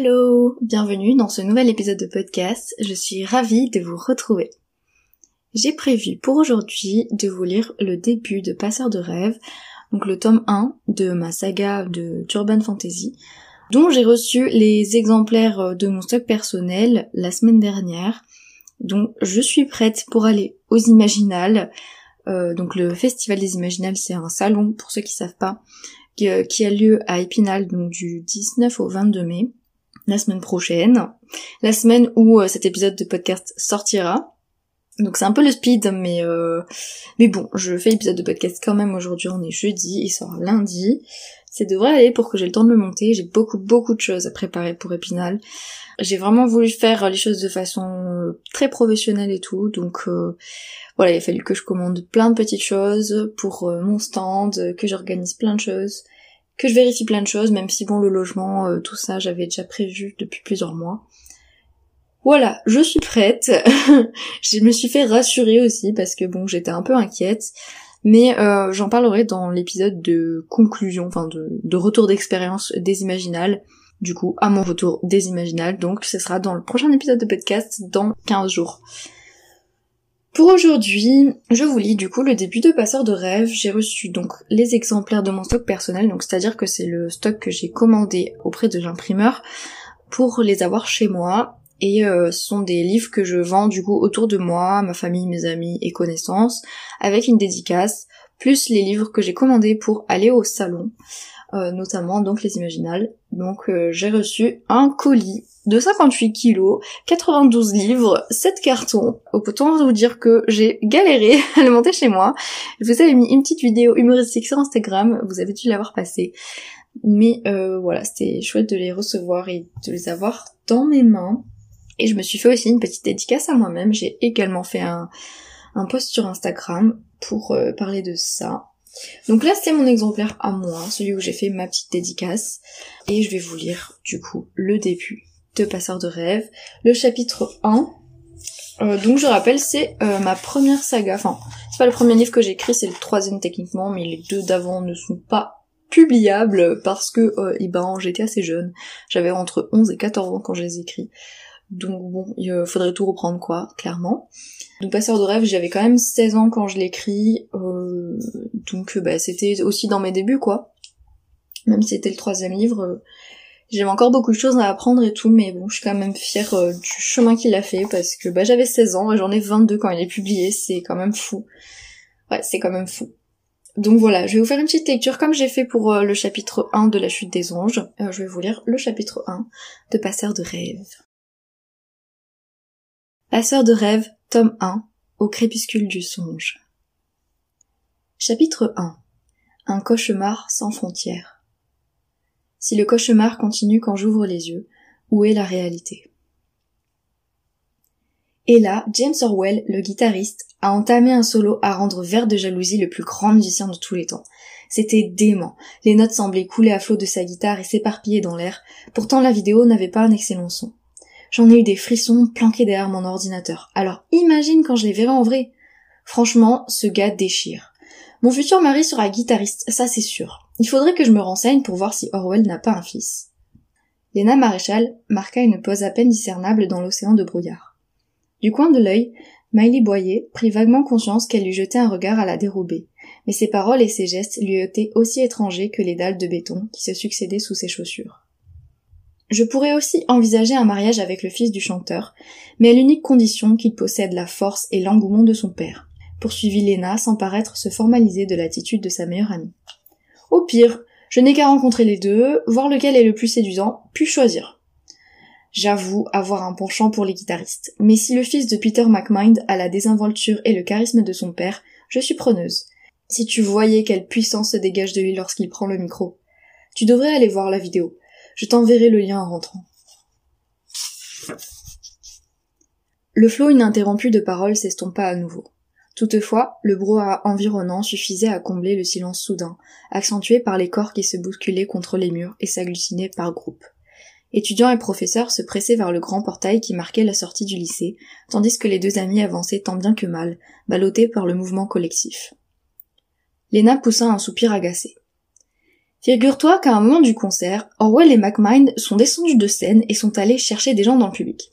Hello, bienvenue dans ce nouvel épisode de podcast. Je suis ravie de vous retrouver. J'ai prévu pour aujourd'hui de vous lire le début de Passeur de rêve, donc le tome 1 de ma saga de Turban Fantasy, dont j'ai reçu les exemplaires de mon stock personnel la semaine dernière. Donc je suis prête pour aller aux Imaginales. Euh, donc le Festival des Imaginales, c'est un salon, pour ceux qui savent pas, qui, euh, a lieu à Épinal, donc du 19 au 22 mai la semaine prochaine, la semaine où euh, cet épisode de podcast sortira. Donc c'est un peu le speed, mais euh, mais bon, je fais l'épisode de podcast quand même aujourd'hui, on est jeudi, il sort lundi. Ça devrait aller pour que j'ai le temps de le monter, j'ai beaucoup beaucoup de choses à préparer pour Épinal. J'ai vraiment voulu faire les choses de façon euh, très professionnelle et tout, donc voilà, il a fallu que je commande plein de petites choses pour mon stand, que j'organise plein de choses que je vérifie plein de choses, même si bon le logement, euh, tout ça j'avais déjà prévu depuis plusieurs mois. Voilà, je suis prête. je me suis fait rassurer aussi parce que bon j'étais un peu inquiète. Mais euh, j'en parlerai dans l'épisode de conclusion, enfin de, de retour d'expérience des Imaginales. Du coup, à mon retour des Imaginales. Donc ce sera dans le prochain épisode de podcast dans 15 jours. Pour aujourd'hui, je vous lis du coup le début de Passeur de rêve. J'ai reçu donc les exemplaires de mon stock personnel, donc c'est-à-dire que c'est le stock que j'ai commandé auprès de l'imprimeur pour les avoir chez moi. Et euh, ce sont des livres que je vends du coup autour de moi, ma famille, mes amis et connaissances, avec une dédicace, plus les livres que j'ai commandés pour aller au salon. Euh, notamment donc les Imaginales. Donc euh, j'ai reçu un colis de 58 kilos, 92 livres, 7 cartons. Autant vous dire que j'ai galéré à le monter chez moi. Je vous avais mis une petite vidéo humoristique sur Instagram, vous avez dû l'avoir passée. Mais euh, voilà, c'était chouette de les recevoir et de les avoir dans mes mains. Et je me suis fait aussi une petite dédicace à moi-même. J'ai également fait un, un post sur Instagram pour parler de ça. Donc là, c'est mon exemplaire à moi, celui où j'ai fait ma petite dédicace. Et je vais vous lire, du coup, le début de Passeur de rêve, le chapitre 1. Euh, donc je rappelle, c'est euh, ma première saga. Enfin, c'est pas le premier livre que j'ai écrit, c'est le troisième techniquement, mais les deux d'avant ne sont pas publiables parce que euh, eh ben, j'étais assez jeune. J'avais entre 11 et 14 ans quand je les écris. Donc bon, il faudrait tout reprendre quoi, clairement. Donc Passeur de rêve, j'avais quand même 16 ans quand je l'écris, euh, donc bah, c'était aussi dans mes débuts quoi. Même si c'était le troisième livre, euh, j'avais encore beaucoup de choses à apprendre et tout, mais bon, je suis quand même fière euh, du chemin qu'il a fait parce que bah, j'avais 16 ans et j'en ai 22 quand il est publié, c'est quand même fou. Ouais, c'est quand même fou. Donc voilà, je vais vous faire une petite lecture comme j'ai fait pour le chapitre 1 de la chute des anges. je vais vous lire le chapitre 1 de Passeur de rêve. Passeur de rêve, tome 1, au crépuscule du songe. Chapitre 1. Un cauchemar sans frontières. Si le cauchemar continue quand j'ouvre les yeux, où est la réalité? Et là, James Orwell, le guitariste, a entamé un solo à rendre vert de jalousie le plus grand musicien de tous les temps. C'était dément. Les notes semblaient couler à flot de sa guitare et s'éparpiller dans l'air. Pourtant la vidéo n'avait pas un excellent son. J'en ai eu des frissons planqués derrière mon ordinateur. Alors imagine quand je les verrai en vrai. Franchement, ce gars déchire. Mon futur mari sera guitariste, ça c'est sûr. Il faudrait que je me renseigne pour voir si Orwell n'a pas un fils. Lena Maréchal marqua une pause à peine discernable dans l'océan de brouillard. Du coin de l'œil, Miley Boyer prit vaguement conscience qu'elle lui jetait un regard à la dérobée, mais ses paroles et ses gestes lui étaient aussi étrangers que les dalles de béton qui se succédaient sous ses chaussures. Je pourrais aussi envisager un mariage avec le fils du chanteur, mais à l'unique condition qu'il possède la force et l'engouement de son père, poursuivit Lena sans paraître se formaliser de l'attitude de sa meilleure amie. Au pire, je n'ai qu'à rencontrer les deux, voir lequel est le plus séduisant, puis choisir. J'avoue avoir un penchant pour les guitaristes, mais si le fils de Peter McMind a la désinvolture et le charisme de son père, je suis preneuse. Si tu voyais quelle puissance se dégage de lui lorsqu'il prend le micro. Tu devrais aller voir la vidéo. Je t'enverrai le lien en rentrant. Le flot ininterrompu de paroles s'estompa à nouveau. Toutefois, le brouhaha environnant suffisait à combler le silence soudain, accentué par les corps qui se bousculaient contre les murs et s'agglutinaient par groupes. Étudiants et professeurs se pressaient vers le grand portail qui marquait la sortie du lycée, tandis que les deux amis avançaient tant bien que mal, ballottés par le mouvement collectif. Lena poussa un soupir agacé. Figure-toi qu'à un moment du concert, Orwell et McMind sont descendus de scène et sont allés chercher des gens dans le public.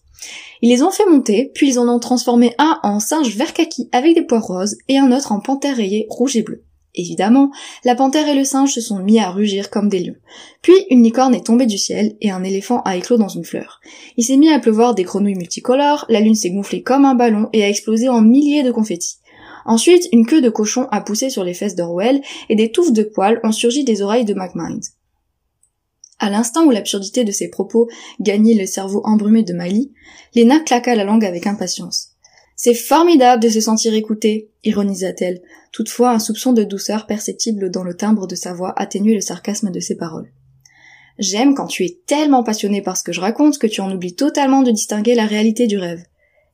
Ils les ont fait monter, puis ils en ont transformé un en singe vert kaki avec des poires roses et un autre en panthère rayée rouge et bleu. Évidemment, la panthère et le singe se sont mis à rugir comme des lions. Puis une licorne est tombée du ciel et un éléphant a éclos dans une fleur. Il s'est mis à pleuvoir des grenouilles multicolores, la lune s'est gonflée comme un ballon et a explosé en milliers de confettis. Ensuite, une queue de cochon a poussé sur les fesses d'Orwell et des touffes de poils ont surgi des oreilles de McMind. À l'instant où l'absurdité de ses propos gagnait le cerveau embrumé de Miley, Lena claqua la langue avec impatience. C'est formidable de se sentir écoutée, ironisa-t-elle. Toutefois, un soupçon de douceur perceptible dans le timbre de sa voix atténuait le sarcasme de ses paroles. J'aime quand tu es tellement passionné par ce que je raconte que tu en oublies totalement de distinguer la réalité du rêve.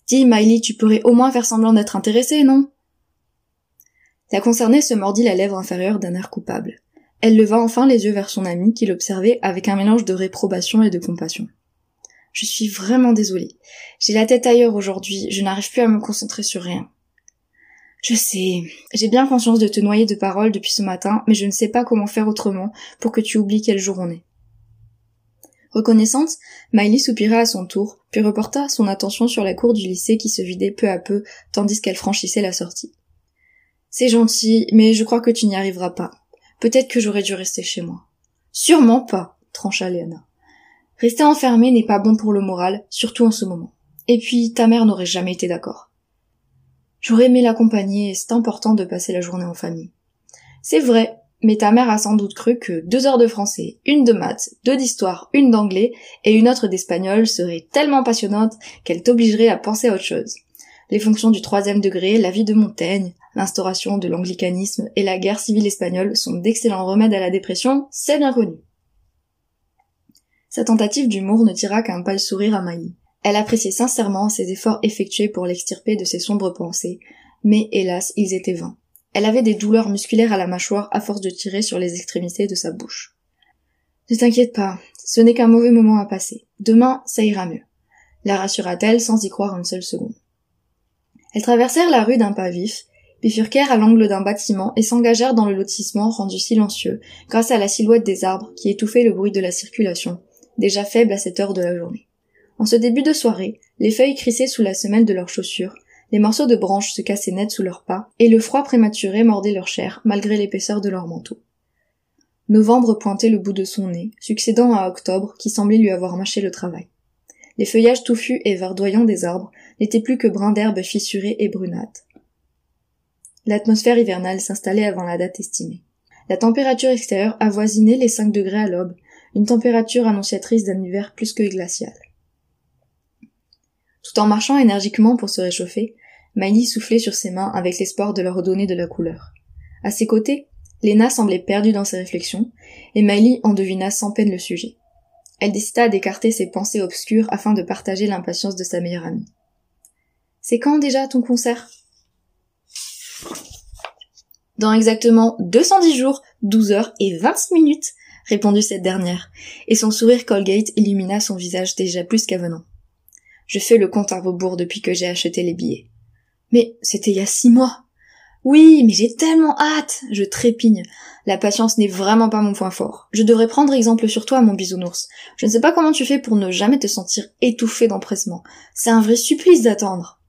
Dis, Miley, tu pourrais au moins faire semblant d'être intéressée, non? La concernée se mordit la lèvre inférieure d'un air coupable. Elle leva enfin les yeux vers son ami qui l'observait avec un mélange de réprobation et de compassion. Je suis vraiment désolée. J'ai la tête ailleurs aujourd'hui, je n'arrive plus à me concentrer sur rien. Je sais, j'ai bien conscience de te noyer de paroles depuis ce matin, mais je ne sais pas comment faire autrement pour que tu oublies quel jour on est. Reconnaissante, Miley soupira à son tour, puis reporta son attention sur la cour du lycée qui se vidait peu à peu tandis qu'elle franchissait la sortie. C'est gentil, mais je crois que tu n'y arriveras pas. Peut-être que j'aurais dû rester chez moi. Sûrement pas, trancha Léana. Rester enfermé n'est pas bon pour le moral, surtout en ce moment. Et puis, ta mère n'aurait jamais été d'accord. J'aurais aimé l'accompagner et c'est important de passer la journée en famille. C'est vrai, mais ta mère a sans doute cru que deux heures de français, une de maths, deux d'histoire, une d'anglais et une autre d'espagnol seraient tellement passionnantes qu'elle t'obligerait à penser à autre chose. Les fonctions du troisième degré, la vie de Montaigne, l'instauration de l'anglicanisme et la guerre civile espagnole sont d'excellents remèdes à la dépression, c'est bien connu. Sa tentative d'humour ne tira qu'un pâle sourire à Maï. Elle appréciait sincèrement ses efforts effectués pour l'extirper de ses sombres pensées, mais hélas, ils étaient vains. Elle avait des douleurs musculaires à la mâchoire à force de tirer sur les extrémités de sa bouche. Ne t'inquiète pas, ce n'est qu'un mauvais moment à passer. Demain, ça ira mieux. La rassura-t-elle sans y croire une seule seconde. Elles traversèrent la rue d'un pas vif, bifurquèrent à l'angle d'un bâtiment et s'engagèrent dans le lotissement rendu silencieux grâce à la silhouette des arbres qui étouffaient le bruit de la circulation, déjà faible à cette heure de la journée. En ce début de soirée, les feuilles crissaient sous la semelle de leurs chaussures, les morceaux de branches se cassaient net sous leurs pas, et le froid prématuré mordait leur chair, malgré l'épaisseur de leur manteau. Novembre pointait le bout de son nez, succédant à octobre, qui semblait lui avoir mâché le travail. Les feuillages touffus et verdoyants des arbres n'étaient plus que brins d'herbe fissurés et brunâtres. L'atmosphère hivernale s'installait avant la date estimée. La température extérieure avoisinait les cinq degrés à l'aube, une température annonciatrice d'un hiver plus que glacial. Tout en marchant énergiquement pour se réchauffer, Miley soufflait sur ses mains avec l'espoir de leur redonner de la couleur. À ses côtés, Lena semblait perdue dans ses réflexions, et Miley en devina sans peine le sujet. Elle décida d'écarter ses pensées obscures afin de partager l'impatience de sa meilleure amie. C'est quand déjà ton concert? Dans exactement 210 jours, 12 heures et 26 minutes, répondit cette dernière, et son sourire Colgate illumina son visage déjà plus qu'avenant. Je fais le compte à rebours depuis que j'ai acheté les billets. Mais c'était il y a six mois. Oui, mais j'ai tellement hâte. Je trépigne. La patience n'est vraiment pas mon point fort. Je devrais prendre exemple sur toi, mon bisounours. Je ne sais pas comment tu fais pour ne jamais te sentir étouffé d'empressement. C'est un vrai supplice d'attendre.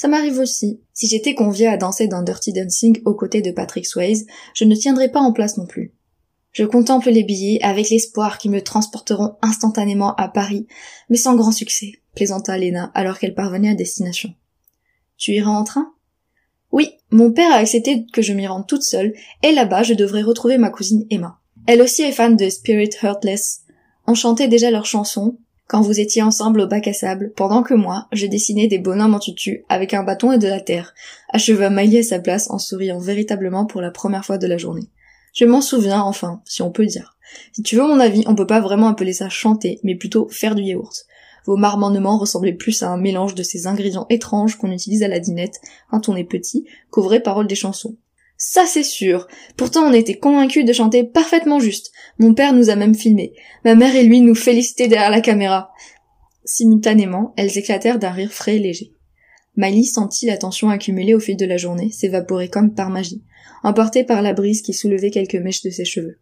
Ça m'arrive aussi. Si j'étais conviée à danser dans Dirty Dancing aux côtés de Patrick Swayze, je ne tiendrais pas en place non plus. Je contemple les billets avec l'espoir qu'ils me transporteront instantanément à Paris, mais sans grand succès, plaisanta Léna alors qu'elle parvenait à destination. Tu iras en train? Oui, mon père a accepté que je m'y rende toute seule, et là-bas je devrais retrouver ma cousine Emma. Elle aussi est fan de Spirit Heartless. On chantait déjà leurs chansons, quand vous étiez ensemble au bac à sable, pendant que moi, je dessinais des bonhommes en tutu avec un bâton et de la terre, acheva Maï à sa place en souriant véritablement pour la première fois de la journée. Je m'en souviens, enfin, si on peut dire. Si tu veux mon avis, on peut pas vraiment appeler ça chanter, mais plutôt faire du yaourt. Vos marmonnements ressemblaient plus à un mélange de ces ingrédients étranges qu'on utilise à la dinette quand on est petit, qu'aux vraies paroles des chansons. Ça c'est sûr. Pourtant on était convaincus de chanter parfaitement juste. Mon père nous a même filmés. Ma mère et lui nous félicitaient derrière la caméra. Simultanément, elles éclatèrent d'un rire frais et léger. Miley sentit la tension accumulée au fil de la journée s'évaporer comme par magie, emportée par la brise qui soulevait quelques mèches de ses cheveux.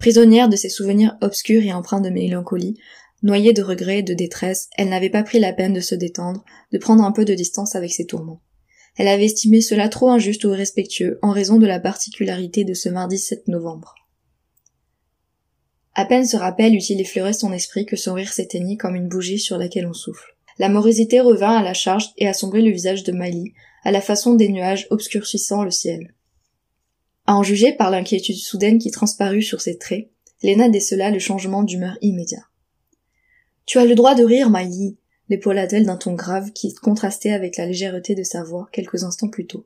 Prisonnière de ses souvenirs obscurs et empreints de mélancolie, noyée de regrets et de détresse, elle n'avait pas pris la peine de se détendre, de prendre un peu de distance avec ses tourments. Elle avait estimé cela trop injuste ou irrespectueux en raison de la particularité de ce mardi 7 novembre. À peine ce rappel eut-il effleuré son esprit que son rire s'éteignit comme une bougie sur laquelle on souffle. La morosité revint à la charge et assombrit le visage de Miley, à la façon des nuages obscurcissant le ciel. À en juger par l'inquiétude soudaine qui transparut sur ses traits, Léna décela le changement d'humeur immédiat. Tu as le droit de rire, Miley, l'épaula-t-elle d'un ton grave qui contrastait avec la légèreté de sa voix quelques instants plus tôt.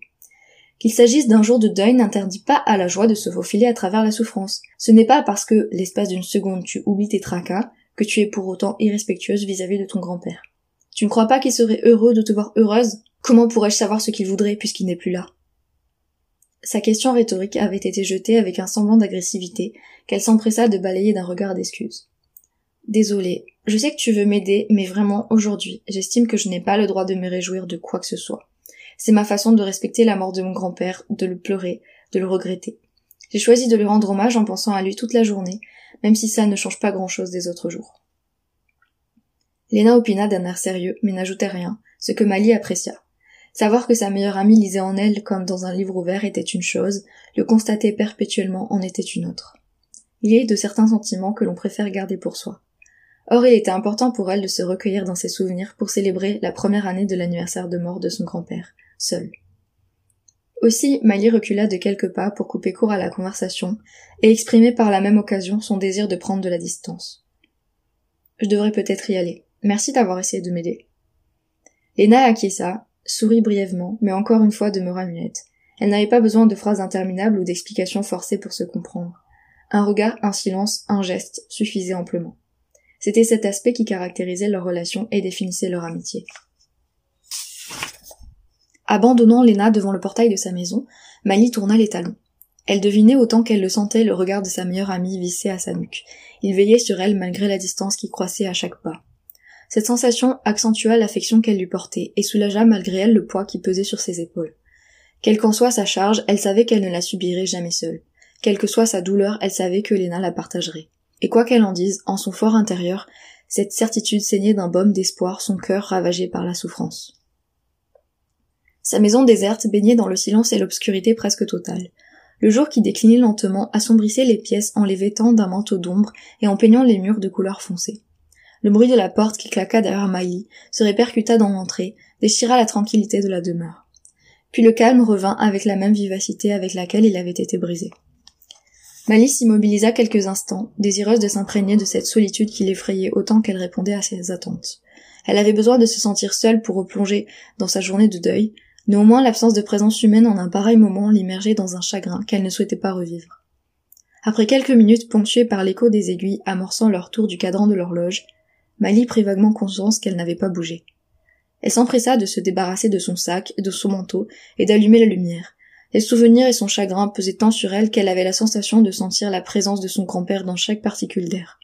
Qu'il s'agisse d'un jour de deuil n'interdit pas à la joie de se faufiler à travers la souffrance. Ce n'est pas parce que, l'espace d'une seconde, tu oublies tes tracas, que tu es pour autant irrespectueuse vis-à-vis de ton grand-père. Tu ne crois pas qu'il serait heureux de te voir heureuse? Comment pourrais-je savoir ce qu'il voudrait puisqu'il n'est plus là? Sa question rhétorique avait été jetée avec un semblant d'agressivité qu'elle s'empressa de balayer d'un regard d'excuse. Désolée, je sais que tu veux m'aider, mais vraiment, aujourd'hui, j'estime que je n'ai pas le droit de me réjouir de quoi que ce soit. C'est ma façon de respecter la mort de mon grand-père, de le pleurer, de le regretter. J'ai choisi de lui rendre hommage en pensant à lui toute la journée, même si ça ne change pas grand-chose des autres jours. Léna opina d'un air sérieux, mais n'ajoutait rien, ce que Mali apprécia. Savoir que sa meilleure amie lisait en elle comme dans un livre ouvert était une chose, le constater perpétuellement en était une autre. Il y a de certains sentiments que l'on préfère garder pour soi. Or il était important pour elle de se recueillir dans ses souvenirs pour célébrer la première année de l'anniversaire de mort de son grand-père, seule. Aussi, Mali recula de quelques pas pour couper court à la conversation et exprimer par la même occasion son désir de prendre de la distance. Je devrais peut-être y aller. Merci d'avoir essayé de m'aider. Lena acquiesça, sourit brièvement, mais encore une fois demeura muette. Elle n'avait pas besoin de phrases interminables ou d'explications forcées pour se comprendre. Un regard, un silence, un geste suffisaient amplement. C'était cet aspect qui caractérisait leur relation et définissait leur amitié. Abandonnant Léna devant le portail de sa maison, Mali tourna les talons. Elle devinait autant qu'elle le sentait le regard de sa meilleure amie vissé à sa nuque. Il veillait sur elle malgré la distance qui croissait à chaque pas. Cette sensation accentua l'affection qu'elle lui portait et soulagea malgré elle le poids qui pesait sur ses épaules. Quelle qu'en soit sa charge, elle savait qu'elle ne la subirait jamais seule. Quelle que soit sa douleur, elle savait que Léna la partagerait. Et quoi qu'elle en dise, en son fort intérieur, cette certitude saignait d'un baume d'espoir son cœur ravagé par la souffrance. Sa maison déserte baignait dans le silence et l'obscurité presque totale. Le jour qui déclinait lentement assombrissait les pièces en les vêtant d'un manteau d'ombre et en peignant les murs de couleur foncée. Le bruit de la porte qui claqua derrière Maï se répercuta dans l'entrée, déchira la tranquillité de la demeure. Puis le calme revint avec la même vivacité avec laquelle il avait été brisé. Malice s'immobilisa quelques instants, désireuse de s'imprégner de cette solitude qui l'effrayait autant qu'elle répondait à ses attentes. Elle avait besoin de se sentir seule pour replonger dans sa journée de deuil, néanmoins l'absence de présence humaine en un pareil moment l'immergeait dans un chagrin qu'elle ne souhaitait pas revivre. Après quelques minutes ponctuées par l'écho des aiguilles amorçant leur tour du cadran de l'horloge, Mali prit vaguement conscience qu'elle n'avait pas bougé. Elle s'empressa de se débarrasser de son sac de son manteau et d'allumer la lumière, les souvenirs et son chagrin pesaient tant sur elle qu'elle avait la sensation de sentir la présence de son grand-père dans chaque particule d'air.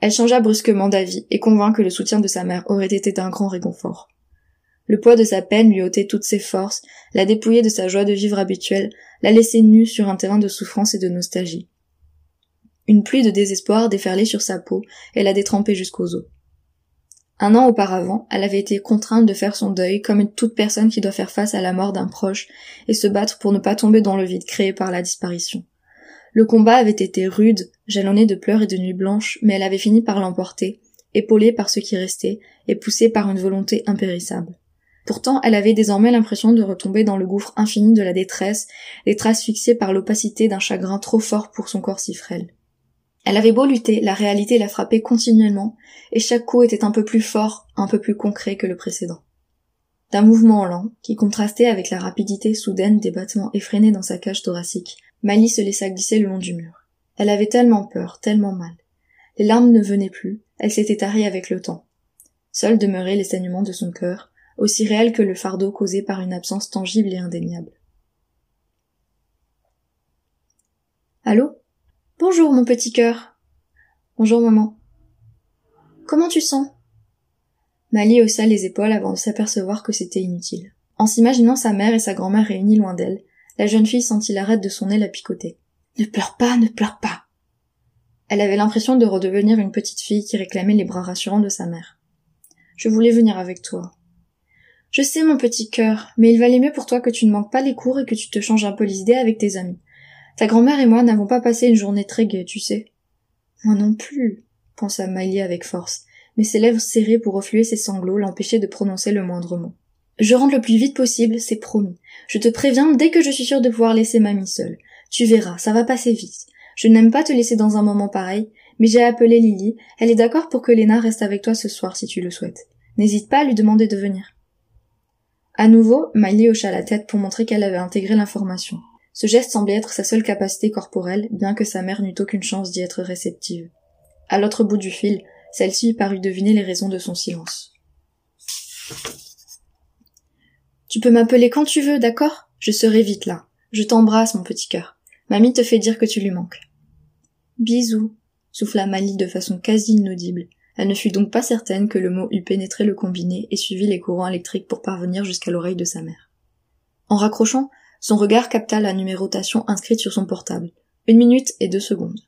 Elle changea brusquement d'avis et convint que le soutien de sa mère aurait été d'un grand réconfort. Le poids de sa peine lui ôtait toutes ses forces, la dépouillait de sa joie de vivre habituelle, la laissait nue sur un terrain de souffrance et de nostalgie. Une pluie de désespoir déferlait sur sa peau et la détrempait jusqu'aux os. Un an auparavant, elle avait été contrainte de faire son deuil comme toute personne qui doit faire face à la mort d'un proche et se battre pour ne pas tomber dans le vide créé par la disparition. Le combat avait été rude, jalonné de pleurs et de nuits blanches, mais elle avait fini par l'emporter, épaulée par ce qui restait, et poussée par une volonté impérissable. Pourtant, elle avait désormais l'impression de retomber dans le gouffre infini de la détresse, les traces fixées par l'opacité d'un chagrin trop fort pour son corps si frêle. Elle avait beau lutter, la réalité la frappait continuellement, et chaque coup était un peu plus fort, un peu plus concret que le précédent. D'un mouvement lent, qui contrastait avec la rapidité soudaine des battements effrénés dans sa cage thoracique, Mali se laissa glisser le long du mur. Elle avait tellement peur, tellement mal. Les larmes ne venaient plus, elle s'était tarie avec le temps. Seul demeurait les saignements de son cœur, aussi réel que le fardeau causé par une absence tangible et indéniable. Allô? Bonjour, mon petit cœur. Bonjour, maman. Comment tu sens? Mali haussa les épaules avant de s'apercevoir que c'était inutile. En s'imaginant sa mère et sa grand-mère réunies loin d'elle, la jeune fille sentit l'arête de son nez la picoter. Ne pleure pas, ne pleure pas. Elle avait l'impression de redevenir une petite fille qui réclamait les bras rassurants de sa mère. Je voulais venir avec toi. Je sais, mon petit cœur, mais il valait mieux pour toi que tu ne manques pas les cours et que tu te changes un peu les idées avec tes amis. Ta grand-mère et moi n'avons pas passé une journée très gaie, tu sais. Moi non plus, pensa Miley avec force, mais ses lèvres serrées pour refluer ses sanglots l'empêchaient de prononcer le moindre mot. Je rentre le plus vite possible, c'est promis. Je te préviens dès que je suis sûre de pouvoir laisser mamie seule. Tu verras, ça va passer vite. Je n'aime pas te laisser dans un moment pareil, mais j'ai appelé Lily. Elle est d'accord pour que Léna reste avec toi ce soir si tu le souhaites. N'hésite pas à lui demander de venir. À nouveau, Miley hocha la tête pour montrer qu'elle avait intégré l'information. Ce geste semblait être sa seule capacité corporelle, bien que sa mère n'eût aucune chance d'y être réceptive. À l'autre bout du fil, celle-ci parut deviner les raisons de son silence. Tu peux m'appeler quand tu veux, d'accord? Je serai vite là. Je t'embrasse, mon petit cœur. Mamie te fait dire que tu lui manques. Bisous, souffla Mali de façon quasi inaudible. Elle ne fut donc pas certaine que le mot eût pénétré le combiné et suivi les courants électriques pour parvenir jusqu'à l'oreille de sa mère. En raccrochant, son regard capta la numérotation inscrite sur son portable. Une minute et deux secondes.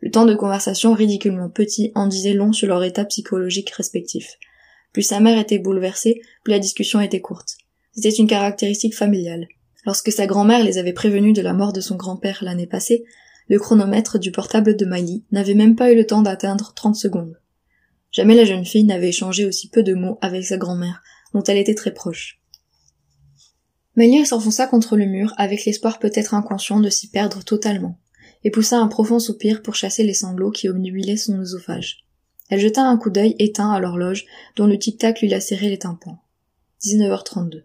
Le temps de conversation ridiculement petit en disait long sur leur état psychologique respectif. Plus sa mère était bouleversée, plus la discussion était courte. C'était une caractéristique familiale. Lorsque sa grand-mère les avait prévenus de la mort de son grand-père l'année passée, le chronomètre du portable de Miley n'avait même pas eu le temps d'atteindre trente secondes. Jamais la jeune fille n'avait échangé aussi peu de mots avec sa grand-mère, dont elle était très proche. Miley s'enfonça contre le mur avec l'espoir peut-être inconscient de s'y perdre totalement, et poussa un profond soupir pour chasser les sanglots qui obnubilaient son oesophage. Elle jeta un coup d'œil éteint à l'horloge dont le tic-tac lui lacérait les tympans. 19h32.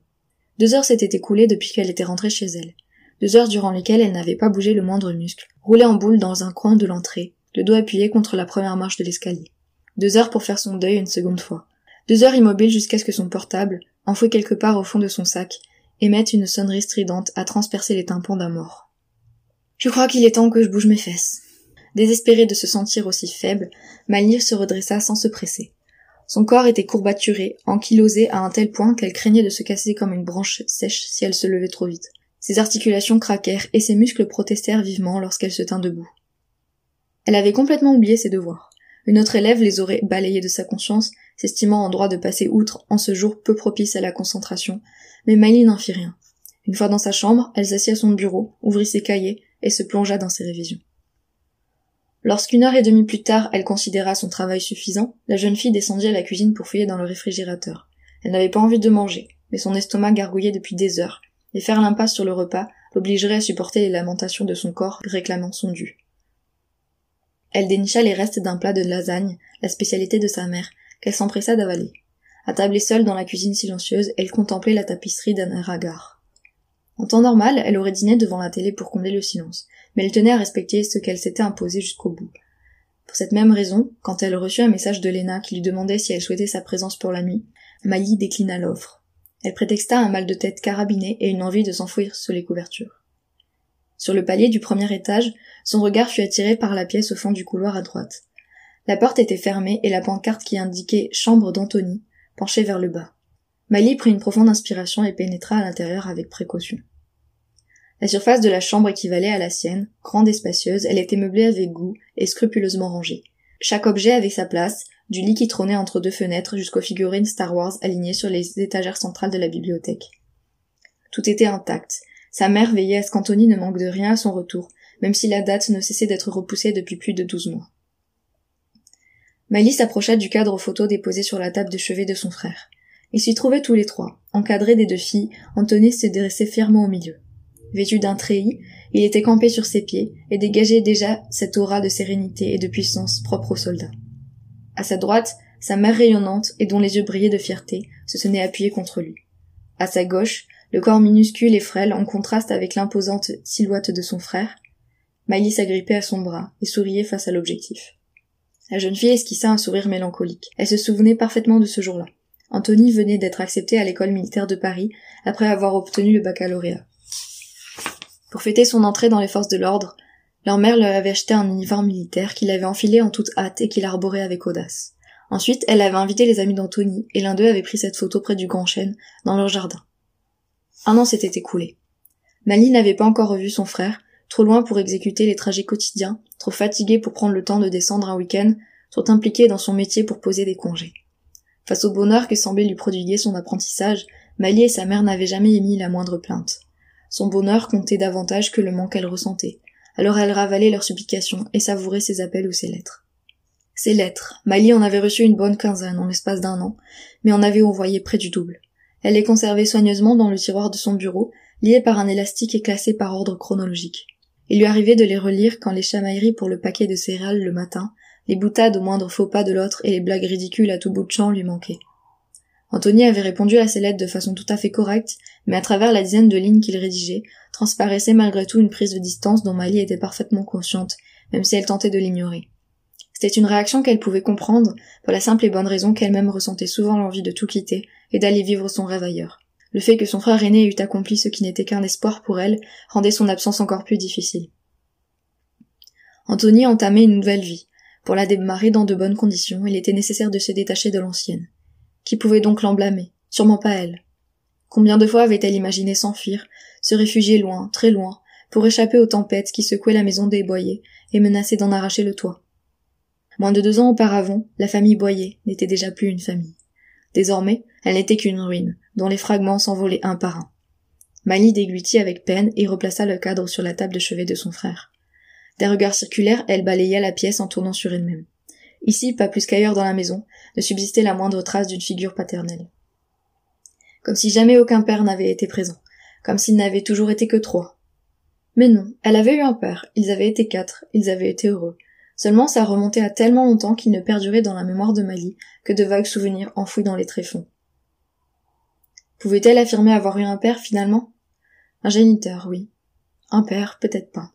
Deux heures s'étaient écoulées depuis qu'elle était rentrée chez elle. Deux heures durant lesquelles elle n'avait pas bougé le moindre muscle, roulée en boule dans un coin de l'entrée, le dos appuyé contre la première marche de l'escalier. Deux heures pour faire son deuil une seconde fois. Deux heures immobile jusqu'à ce que son portable, enfoui quelque part au fond de son sac, émette une sonnerie stridente à transpercer les tympans d'un mort. Je crois qu'il est temps que je bouge mes fesses. Désespérée de se sentir aussi faible, Malir se redressa sans se presser. Son corps était courbaturé, ankylosé à un tel point qu'elle craignait de se casser comme une branche sèche si elle se levait trop vite. Ses articulations craquèrent et ses muscles protestèrent vivement lorsqu'elle se tint debout. Elle avait complètement oublié ses devoirs. Une autre élève les aurait balayés de sa conscience, s'estimant en droit de passer outre en ce jour peu propice à la concentration, mais Miley n'en fit rien. Une fois dans sa chambre, elle s'assit à son bureau, ouvrit ses cahiers et se plongea dans ses révisions. Lorsqu'une heure et demie plus tard elle considéra son travail suffisant, la jeune fille descendit à la cuisine pour fouiller dans le réfrigérateur. Elle n'avait pas envie de manger, mais son estomac gargouillait depuis des heures, et faire l'impasse sur le repas l'obligerait à supporter les lamentations de son corps réclamant son dû. Elle dénicha les restes d'un plat de lasagne, la spécialité de sa mère, qu'elle s'empressa d'avaler. Attablée seule dans la cuisine silencieuse, elle contemplait la tapisserie d'un air. En temps normal, elle aurait dîné devant la télé pour combler le silence, mais elle tenait à respecter ce qu'elle s'était imposé jusqu'au bout. Pour cette même raison, quand elle reçut un message de Lena qui lui demandait si elle souhaitait sa présence pour la nuit, Mali déclina l'offre. Elle prétexta un mal de tête carabiné et une envie de s'enfouir sous les couvertures. Sur le palier du premier étage, son regard fut attiré par la pièce au fond du couloir à droite. La porte était fermée et la pancarte qui indiquait chambre d'Anthony penchait vers le bas. Mali prit une profonde inspiration et pénétra à l'intérieur avec précaution. La surface de la chambre équivalait à la sienne, grande et spacieuse, elle était meublée avec goût et scrupuleusement rangée. Chaque objet avait sa place, du lit qui trônait entre deux fenêtres jusqu'aux figurines Star Wars alignées sur les étagères centrales de la bibliothèque. Tout était intact. Sa mère veillait à ce qu'Anthony ne manque de rien à son retour, même si la date ne cessait d'être repoussée depuis plus de douze mois. Miley s'approcha du cadre photo déposé sur la table de chevet de son frère. Ils s'y trouvaient tous les trois, encadrés des deux filles, Anthony se dressait fièrement au milieu. Vêtu d'un treillis, il était campé sur ses pieds et dégageait déjà cette aura de sérénité et de puissance propre aux soldats. À sa droite, sa mère rayonnante et dont les yeux brillaient de fierté se tenait appuyée contre lui. À sa gauche, le corps minuscule et frêle en contraste avec l'imposante silhouette de son frère, Miley s'agrippait à son bras et souriait face à l'objectif. La jeune fille esquissa un sourire mélancolique. Elle se souvenait parfaitement de ce jour-là. Anthony venait d'être accepté à l'école militaire de Paris après avoir obtenu le baccalauréat. Pour fêter son entrée dans les forces de l'ordre, leur mère leur avait acheté un uniforme militaire qu'il avait enfilé en toute hâte et qu'il arborait avec audace. Ensuite, elle avait invité les amis d'Anthony, et l'un d'eux avait pris cette photo près du grand chêne, dans leur jardin. Un an s'était écoulé. Mali n'avait pas encore revu son frère, trop loin pour exécuter les trajets quotidiens, trop fatigué pour prendre le temps de descendre un week-end, trop impliqué dans son métier pour poser des congés. Face au bonheur que semblait lui prodiguer son apprentissage, Mali et sa mère n'avaient jamais émis la moindre plainte. Son bonheur comptait davantage que le manque qu'elle ressentait. Alors elle ravalait leurs supplications et savourait ses appels ou ses lettres. Ses lettres. Mali en avait reçu une bonne quinzaine en l'espace d'un an, mais en avait envoyé près du double. Elle les conservait soigneusement dans le tiroir de son bureau, liées par un élastique et classées par ordre chronologique. Il lui arrivait de les relire quand les chamailleries pour le paquet de céréales le matin, les boutades au moindre faux pas de l'autre et les blagues ridicules à tout bout de champ lui manquaient. Anthony avait répondu à ses lettres de façon tout à fait correcte, mais à travers la dizaine de lignes qu'il rédigeait, transparaissait malgré tout une prise de distance dont Mali était parfaitement consciente, même si elle tentait de l'ignorer. C'était une réaction qu'elle pouvait comprendre, pour la simple et bonne raison qu'elle-même ressentait souvent l'envie de tout quitter et d'aller vivre son rêve ailleurs. Le fait que son frère aîné eût accompli ce qui n'était qu'un espoir pour elle rendait son absence encore plus difficile. Anthony entamait une nouvelle vie. Pour la démarrer dans de bonnes conditions, il était nécessaire de se détacher de l'ancienne. Qui pouvait donc l'en blâmer Sûrement pas elle. Combien de fois avait-elle imaginé s'enfuir, se réfugier loin, très loin, pour échapper aux tempêtes qui secouaient la maison des Boyers et menaçaient d'en arracher le toit? Moins de deux ans auparavant, la famille Boyer n'était déjà plus une famille. Désormais, elle n'était qu'une ruine, dont les fragments s'envolaient un par un. Mali déglutit avec peine et replaça le cadre sur la table de chevet de son frère. Des regards circulaires, elle balaya la pièce en tournant sur elle-même. Ici, pas plus qu'ailleurs dans la maison, ne subsistait la moindre trace d'une figure paternelle. Comme si jamais aucun père n'avait été présent, comme s'il n'avait toujours été que trois. Mais non, elle avait eu un père, ils avaient été quatre, ils avaient été heureux. Seulement ça remontait à tellement longtemps qu'il ne perdurait dans la mémoire de Mali que de vagues souvenirs enfouis dans les tréfonds. Pouvait-elle affirmer avoir eu un père finalement? Un géniteur, oui. Un père, peut-être pas.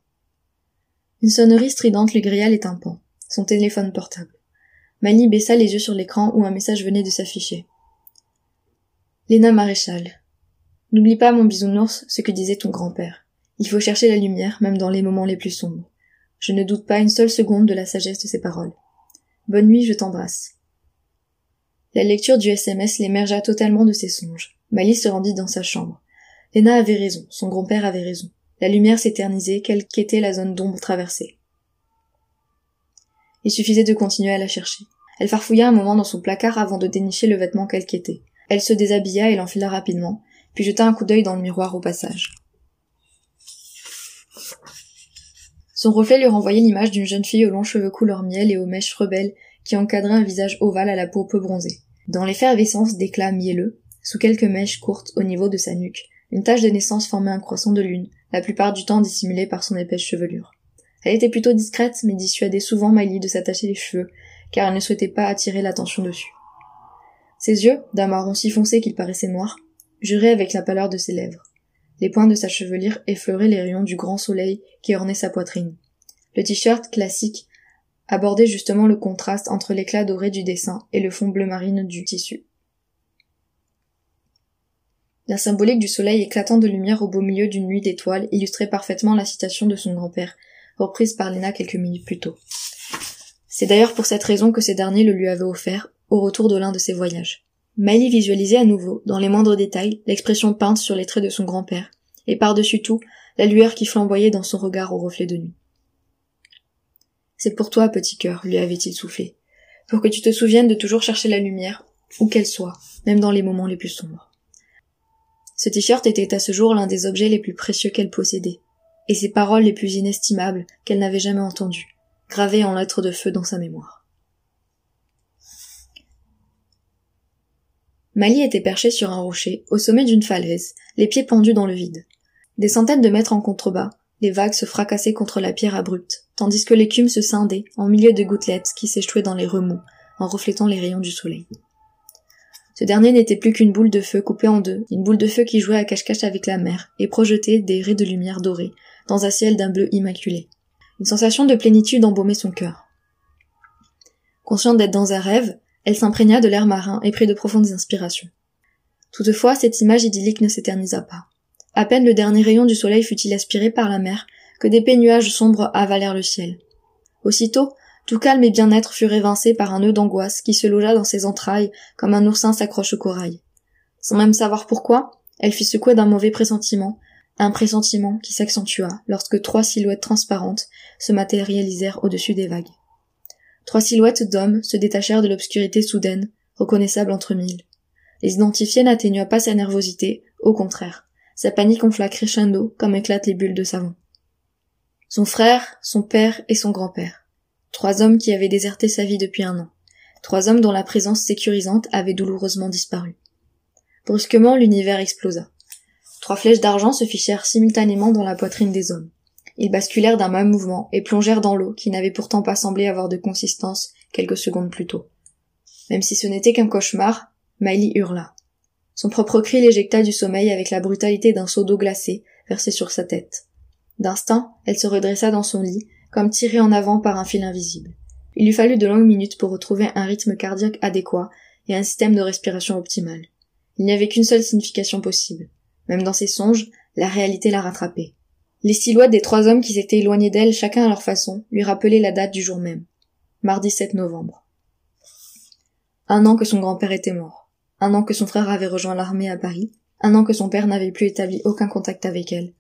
Une sonnerie stridente lui grilla les tympans. Son téléphone portable. Mali baissa les yeux sur l'écran où un message venait de s'afficher. Léna Maréchal. N'oublie pas, mon bisounours, ce que disait ton grand-père. Il faut chercher la lumière, même dans les moments les plus sombres. Je ne doute pas une seule seconde de la sagesse de ses paroles. Bonne nuit, je t'embrasse. La lecture du SMS l'émergea totalement de ses songes. Mali se rendit dans sa chambre. Léna avait raison, son grand-père avait raison. La lumière s'éternisait, quelle qu'était la zone d'ombre traversée. Il suffisait de continuer à la chercher. Elle farfouilla un moment dans son placard avant de dénicher le vêtement qu'elle quêtait. Elle se déshabilla et l'enfila rapidement, puis jeta un coup d'œil dans le miroir au passage. Son reflet lui renvoyait l'image d'une jeune fille aux longs cheveux couleur miel et aux mèches rebelles qui encadraient un visage ovale à la peau peu bronzée. Dans l'effervescence d'éclats mielleux, sous quelques mèches courtes au niveau de sa nuque, une tache de naissance formait un croissant de lune, la plupart du temps dissimulé par son épaisse chevelure. Elle était plutôt discrète, mais dissuadait souvent Miley de s'attacher les cheveux, car elle ne souhaitait pas attirer l'attention dessus. Ses yeux, d'un marron si foncé qu'il paraissait noir, juraient avec la pâleur de ses lèvres. Les points de sa chevelure effleuraient les rayons du grand soleil qui ornait sa poitrine. Le t-shirt classique abordait justement le contraste entre l'éclat doré du dessin et le fond bleu marine du tissu. La symbolique du soleil éclatant de lumière au beau milieu d'une nuit d'étoiles illustrait parfaitement la citation de son grand-père, reprise par Lena quelques minutes plus tôt. C'est d'ailleurs pour cette raison que ces derniers le lui avaient offert, au retour de l'un de ses voyages. Miley visualisait à nouveau, dans les moindres détails, l'expression peinte sur les traits de son grand-père, et par-dessus tout, la lueur qui flamboyait dans son regard au reflet de nuit. C'est pour toi, petit cœur, lui avait-il soufflé, pour que tu te souviennes de toujours chercher la lumière, où qu'elle soit, même dans les moments les plus sombres. Ce t-shirt était à ce jour l'un des objets les plus précieux qu'elle possédait. et ses paroles les plus inestimables qu'elle n'avait jamais entendues, gravées en lettres de feu dans sa mémoire. Mali était perché sur un rocher, au sommet d'une falaise, les pieds pendus dans le vide. Des centaines de mètres en contrebas, les vagues se fracassaient contre la pierre abrupte, tandis que l'écume se scindait en milieu de gouttelettes qui s'échouaient dans les remous, en reflétant les rayons du soleil. Ce dernier n'était plus qu'une boule de feu coupée en deux, une boule de feu qui jouait à cache-cache avec la mer et projetait des raies de lumière dorée dans un ciel d'un bleu immaculé. Une sensation de plénitude embaumait son cœur. Consciente d'être dans un rêve, elle s'imprégna de l'air marin et prit de profondes inspirations. Toutefois, cette image idyllique ne s'éternisa pas. À peine le dernier rayon du soleil fut-il aspiré par la mer que d'épais nuages sombres avalèrent le ciel. Aussitôt, tout calme et bien-être fut évincé par un nœud d'angoisse qui se logea dans ses entrailles comme un oursin s'accroche au corail. Sans même savoir pourquoi, elle fut secouée d'un mauvais pressentiment, un pressentiment qui s'accentua lorsque trois silhouettes transparentes se matérialisèrent au-dessus des vagues. Trois silhouettes d'hommes se détachèrent de l'obscurité soudaine, reconnaissable entre mille. Les identifier n'atténua pas sa nervosité, au contraire. Sa panique enfla crescendo comme éclatent les bulles de savon. Son frère, son père et son grand-père. Trois hommes qui avaient déserté sa vie depuis un an. Trois hommes dont la présence sécurisante avait douloureusement disparu. Brusquement, l'univers explosa. Trois flèches d'argent se fichèrent simultanément dans la poitrine des hommes. Ils basculèrent d'un même mouvement et plongèrent dans l'eau qui n'avait pourtant pas semblé avoir de consistance quelques secondes plus tôt. Même si ce n'était qu'un cauchemar, Miley hurla. Son propre cri l'éjecta du sommeil avec la brutalité d'un seau d'eau glacée versé sur sa tête. D'instinct, elle se redressa dans son lit, comme tirée en avant par un fil invisible. Il lui fallut de longues minutes pour retrouver un rythme cardiaque adéquat et un système de respiration optimal. Il n'y avait qu'une seule signification possible. Même dans ses songes, la réalité la rattrapait. Les silhouettes des trois hommes qui s'étaient éloignés d'elle chacun à leur façon lui rappelaient la date du jour même. Mardi 7 novembre. Un an que son grand-père était mort. Un an que son frère avait rejoint l'armée à Paris. Un an que son père n'avait plus établi aucun contact avec elle.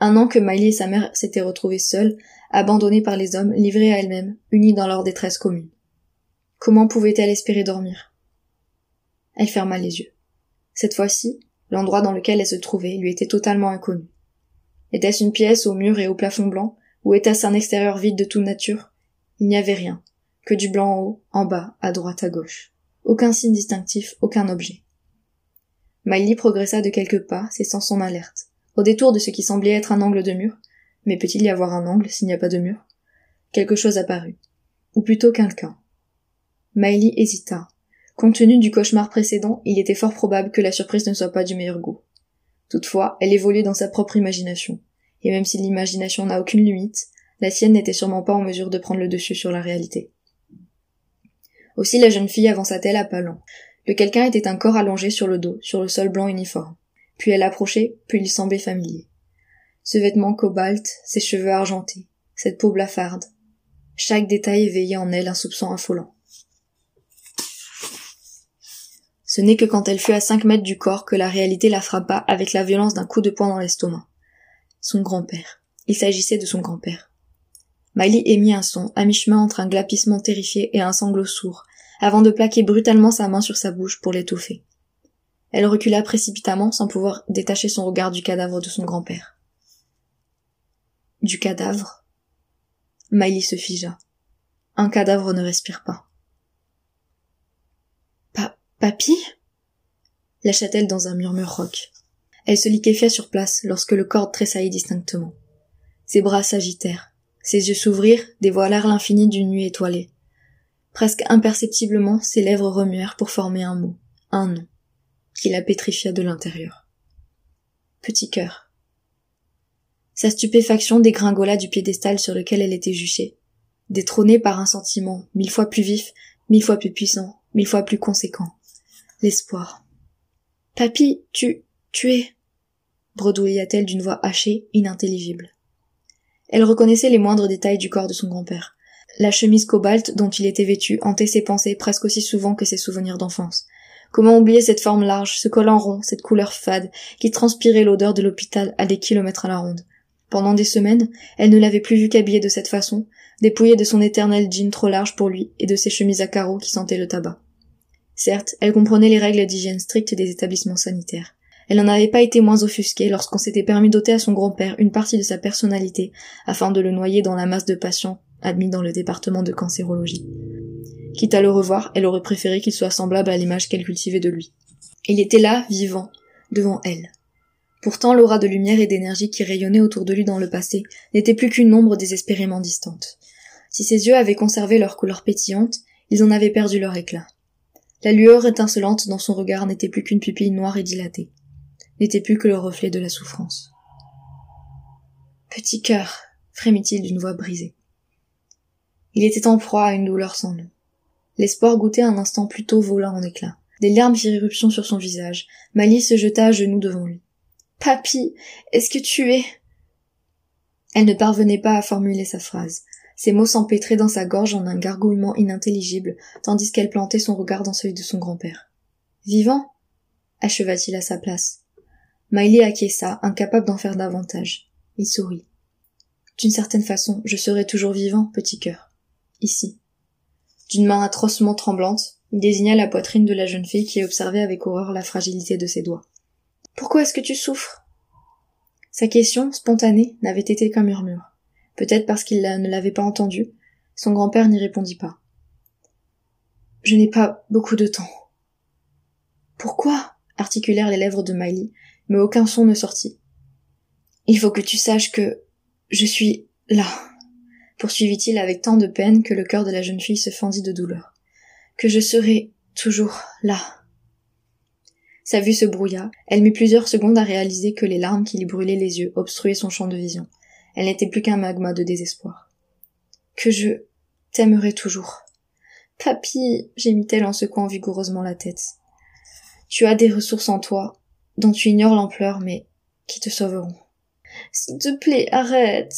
Un an que Miley et sa mère s'étaient retrouvées seules, abandonnées par les hommes, livrées à elles-mêmes, unies dans leur détresse commune. Comment pouvait-elle espérer dormir? Elle ferma les yeux. Cette fois-ci, l'endroit dans lequel elle se trouvait lui était totalement inconnu. Était-ce une pièce aux murs et au plafond blanc, ou était-ce un extérieur vide de toute nature? Il n'y avait rien, que du blanc en haut, en bas, à droite, à gauche. Aucun signe distinctif, aucun objet. Miley progressa de quelques pas, cessant son alerte. Au détour de ce qui semblait être un angle de mur, mais peut-il y avoir un angle s'il n'y a pas de mur? Quelque chose apparut. Ou plutôt quelqu'un. Miley hésita. Compte tenu du cauchemar précédent, il était fort probable que la surprise ne soit pas du meilleur goût. Toutefois, elle évoluait dans sa propre imagination. Et même si l'imagination n'a aucune limite, la sienne n'était sûrement pas en mesure de prendre le dessus sur la réalité. Aussi la jeune fille avança-t-elle à pas lents. Le quelqu'un était un corps allongé sur le dos, sur le sol blanc uniforme. Puis elle approchait, puis il semblait familier. Ce vêtement cobalt, ses cheveux argentés, cette peau blafarde. Chaque détail éveillait en elle un soupçon affolant. Ce n'est que quand elle fut à cinq mètres du corps que la réalité la frappa avec la violence d'un coup de poing dans l'estomac. Son grand-père. Il s'agissait de son grand-père. Miley émit un son, à mi-chemin entre un glapissement terrifié et un sanglot sourd, avant de plaquer brutalement sa main sur sa bouche pour l'étouffer. Elle recula précipitamment sans pouvoir détacher son regard du cadavre de son grand-père. Du cadavre? Miley se figea. Un cadavre ne respire pas. Papy? lâcha-t-elle dans un murmure roc. Elle se liquéfia sur place lorsque le corps tressaillit distinctement. Ses bras s'agitèrent, ses yeux s'ouvrirent, dévoilèrent l'infini d'une nuit étoilée. Presque imperceptiblement, ses lèvres remuèrent pour former un mot, un nom, qui la pétrifia de l'intérieur. Petit cœur. Sa stupéfaction dégringola du piédestal sur lequel elle était juchée, détrônée par un sentiment mille fois plus vif, mille fois plus puissant, mille fois plus conséquent l'espoir. Papy, tu, tu es, bredouilla-t-elle d'une voix hachée, inintelligible. Elle reconnaissait les moindres détails du corps de son grand-père. La chemise cobalt dont il était vêtu hantait ses pensées presque aussi souvent que ses souvenirs d'enfance. Comment oublier cette forme large, ce col en rond, cette couleur fade, qui transpirait l'odeur de l'hôpital à des kilomètres à la ronde? Pendant des semaines, elle ne l'avait plus vu qu'habillé de cette façon, dépouillé de son éternel jean trop large pour lui et de ses chemises à carreaux qui sentaient le tabac. Certes, elle comprenait les règles d'hygiène strictes des établissements sanitaires. Elle n'en avait pas été moins offusquée lorsqu'on s'était permis d'ôter à son grand-père une partie de sa personnalité afin de le noyer dans la masse de patients admis dans le département de cancérologie. Quitte à le revoir, elle aurait préféré qu'il soit semblable à l'image qu'elle cultivait de lui. Il était là, vivant, devant elle. Pourtant, l'aura de lumière et d'énergie qui rayonnait autour de lui dans le passé n'était plus qu'une ombre désespérément distante. Si ses yeux avaient conservé leur couleur pétillante, ils en avaient perdu leur éclat. La lueur étincelante dans son regard n'était plus qu'une pupille noire et dilatée, n'était plus que le reflet de la souffrance. Petit cœur, frémit-il d'une voix brisée. Il était en proie à une douleur sans nom. L'espoir goûté un instant plus tôt vola en éclats. Des larmes firent irruption sur son visage. Mali se jeta à genoux devant lui. Papy, est-ce que tu es? Elle ne parvenait pas à formuler sa phrase. Ses mots s'empêtraient dans sa gorge en un gargouillement inintelligible, tandis qu'elle plantait son regard dans celui de son grand-père. Vivant acheva-t-il à sa place. Miley acquiesça, incapable d'en faire davantage. Il sourit. D'une certaine façon, je serai toujours vivant, petit cœur. Ici. D'une main atrocement tremblante, il désigna la poitrine de la jeune fille qui observait avec horreur la fragilité de ses doigts. Pourquoi est-ce que tu souffres? Sa question, spontanée, n'avait été qu'un murmure. Peut-être parce qu'il ne l'avait pas entendue. Son grand-père n'y répondit pas. Je n'ai pas beaucoup de temps. Pourquoi? articulèrent les lèvres de Miley, mais aucun son ne sortit. Il faut que tu saches que je suis là, poursuivit-il avec tant de peine que le cœur de la jeune fille se fendit de douleur. Que je serai toujours là. Sa vue se brouilla. Elle mit plusieurs secondes à réaliser que les larmes qui lui brûlaient les yeux obstruaient son champ de vision. Elle n'était plus qu'un magma de désespoir. Que je t'aimerai toujours. Papy, gémit-elle en secouant vigoureusement la tête. Tu as des ressources en toi, dont tu ignores l'ampleur, mais qui te sauveront. S'il te plaît, arrête.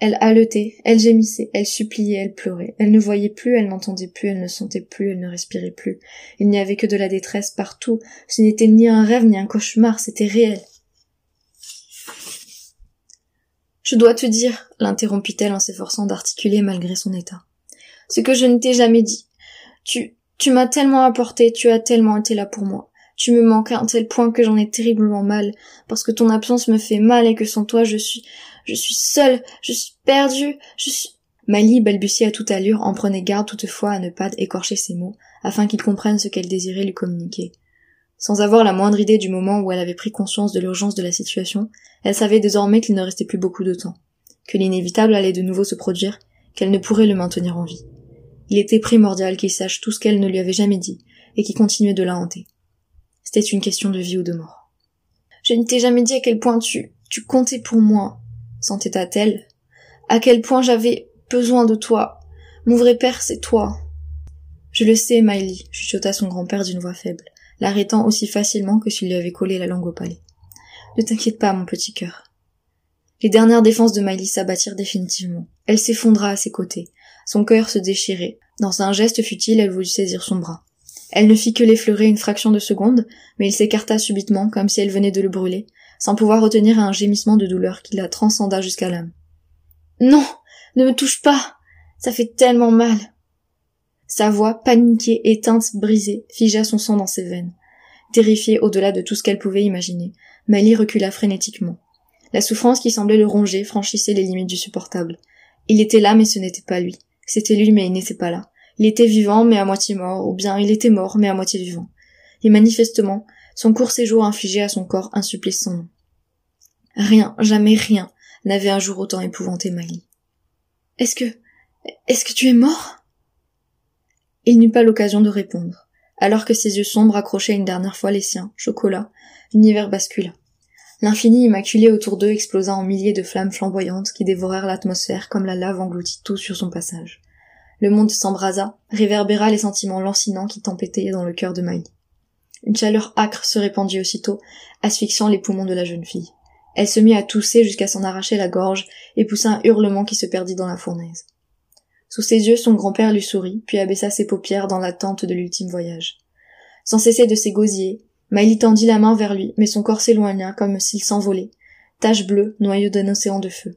Elle haletait, elle gémissait, elle suppliait, elle pleurait. Elle ne voyait plus, elle n'entendait plus, elle ne sentait plus, elle ne respirait plus. Il n'y avait que de la détresse partout. Ce n'était ni un rêve ni un cauchemar, c'était réel. Je dois te dire, l'interrompit-elle en s'efforçant d'articuler malgré son état. Ce que je ne t'ai jamais dit. Tu, tu m'as tellement apporté, tu as tellement été là pour moi. Tu me manques à un tel point que j'en ai terriblement mal, parce que ton absence me fait mal et que sans toi je suis, je suis seule, je suis perdue, je suis... Mali balbutiait à toute allure, en prenait garde toutefois à ne pas écorcher ses mots, afin qu'il comprenne ce qu'elle désirait lui communiquer. Sans avoir la moindre idée du moment où elle avait pris conscience de l'urgence de la situation, elle savait désormais qu'il ne restait plus beaucoup de temps, que l'inévitable allait de nouveau se produire, qu'elle ne pourrait le maintenir en vie. Il était primordial qu'il sache tout ce qu'elle ne lui avait jamais dit, et qui continuait de la hanter. C'était une question de vie ou de mort. Je ne t'ai jamais dit à quel point tu, tu comptais pour moi, s'entêta-t-elle. À quel point j'avais besoin de toi. Mon vrai père, c'est toi. Je le sais, Miley, chuchota son grand-père d'une voix faible, l'arrêtant aussi facilement que s'il lui avait collé la langue au palais. Ne t'inquiète pas, mon petit cœur. Les dernières défenses de Miley s'abattirent définitivement. Elle s'effondra à ses côtés. Son cœur se déchirait. Dans un geste futile, elle voulut saisir son bras. Elle ne fit que l'effleurer une fraction de seconde, mais il s'écarta subitement, comme si elle venait de le brûler, sans pouvoir retenir un gémissement de douleur qui la transcenda jusqu'à l'âme. Non. Ne me touche pas. Ça fait tellement mal. Sa voix, paniquée, éteinte, brisée, figea son sang dans ses veines. Terrifiée au-delà de tout ce qu'elle pouvait imaginer, Mali recula frénétiquement. La souffrance qui semblait le ronger franchissait les limites du supportable. Il était là, mais ce n'était pas lui. C'était lui, mais il n'était pas là. Il était vivant, mais à moitié mort, ou bien il était mort, mais à moitié vivant. Et manifestement, son court séjour infligeait à son corps un supplice sans nom. Rien, jamais rien, n'avait un jour autant épouvanté Maggie. Est-ce que, est-ce que tu es mort? Il n'eut pas l'occasion de répondre. Alors que ses yeux sombres accrochaient une dernière fois les siens, chocolat, l'univers bascula. L'infini immaculé autour d'eux explosa en milliers de flammes flamboyantes qui dévorèrent l'atmosphère comme la lave engloutit tout sur son passage. Le monde s'embrasa, réverbéra les sentiments lancinants qui tempêtaient dans le cœur de Maï. Une chaleur âcre se répandit aussitôt, asphyxiant les poumons de la jeune fille. Elle se mit à tousser jusqu'à s'en arracher la gorge et poussa un hurlement qui se perdit dans la fournaise. Sous ses yeux, son grand-père lui sourit, puis abaissa ses paupières dans l'attente de l'ultime voyage. Sans cesser de s'égosiller, Miley tendit la main vers lui, mais son corps s'éloigna comme s'il s'envolait, tache bleue, noyau d'un océan de feu.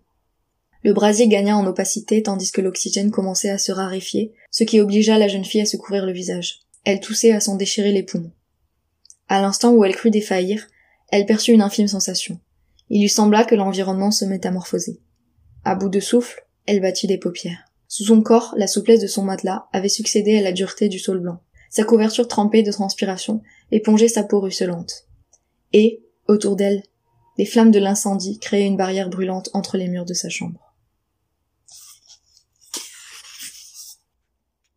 Le brasier gagna en opacité tandis que l'oxygène commençait à se raréfier, ce qui obligea la jeune fille à se couvrir le visage. Elle toussait à s'en déchirer les poumons. À l'instant où elle crut défaillir, elle perçut une infime sensation. Il lui sembla que l'environnement se métamorphosait. À bout de souffle, elle battit les paupières. Sous son corps, la souplesse de son matelas avait succédé à la dureté du sol blanc. Sa couverture trempée de transpiration épongeait sa peau ruisselante. Et, autour d'elle, les flammes de l'incendie créaient une barrière brûlante entre les murs de sa chambre.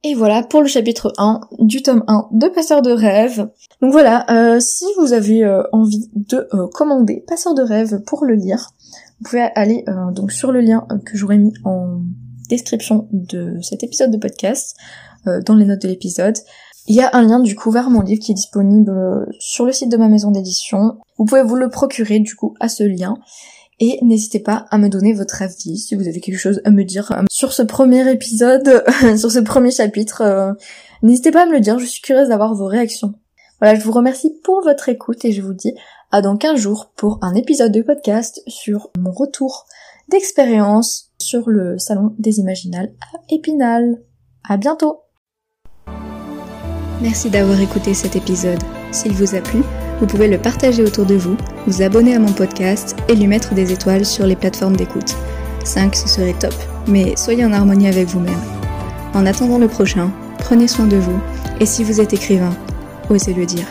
Et voilà pour le chapitre 1 du tome 1 de Passeur de rêve. Donc voilà, euh, si vous avez euh, envie de euh, commander Passeur de rêve pour le lire, vous pouvez aller donc sur le lien que j'aurais mis en description de cet épisode de podcast, dans les notes de l'épisode. Il y a un lien du coup vers mon livre qui est disponible sur le site de ma maison d'édition. Vous pouvez vous le procurer du coup à ce lien. Et n'hésitez pas à me donner votre avis si vous avez quelque chose à me dire euh, sur ce premier épisode, sur ce premier chapitre. Euh, n'hésitez pas à me le dire, je suis curieuse d'avoir vos réactions. Voilà, je vous remercie pour votre écoute et je vous dis à dans 15 jours pour un épisode de podcast sur mon retour d'expérience sur le salon des Imaginales à Épinal. À bientôt! Merci d'avoir écouté cet épisode. S'il vous a plu, vous pouvez le partager autour de vous, vous abonner à mon podcast et lui mettre des étoiles sur les plateformes d'écoute. 5, ce serait top, mais soyez en harmonie avec vous-même. En attendant le prochain, prenez soin de vous, et si vous êtes écrivain, osez le dire.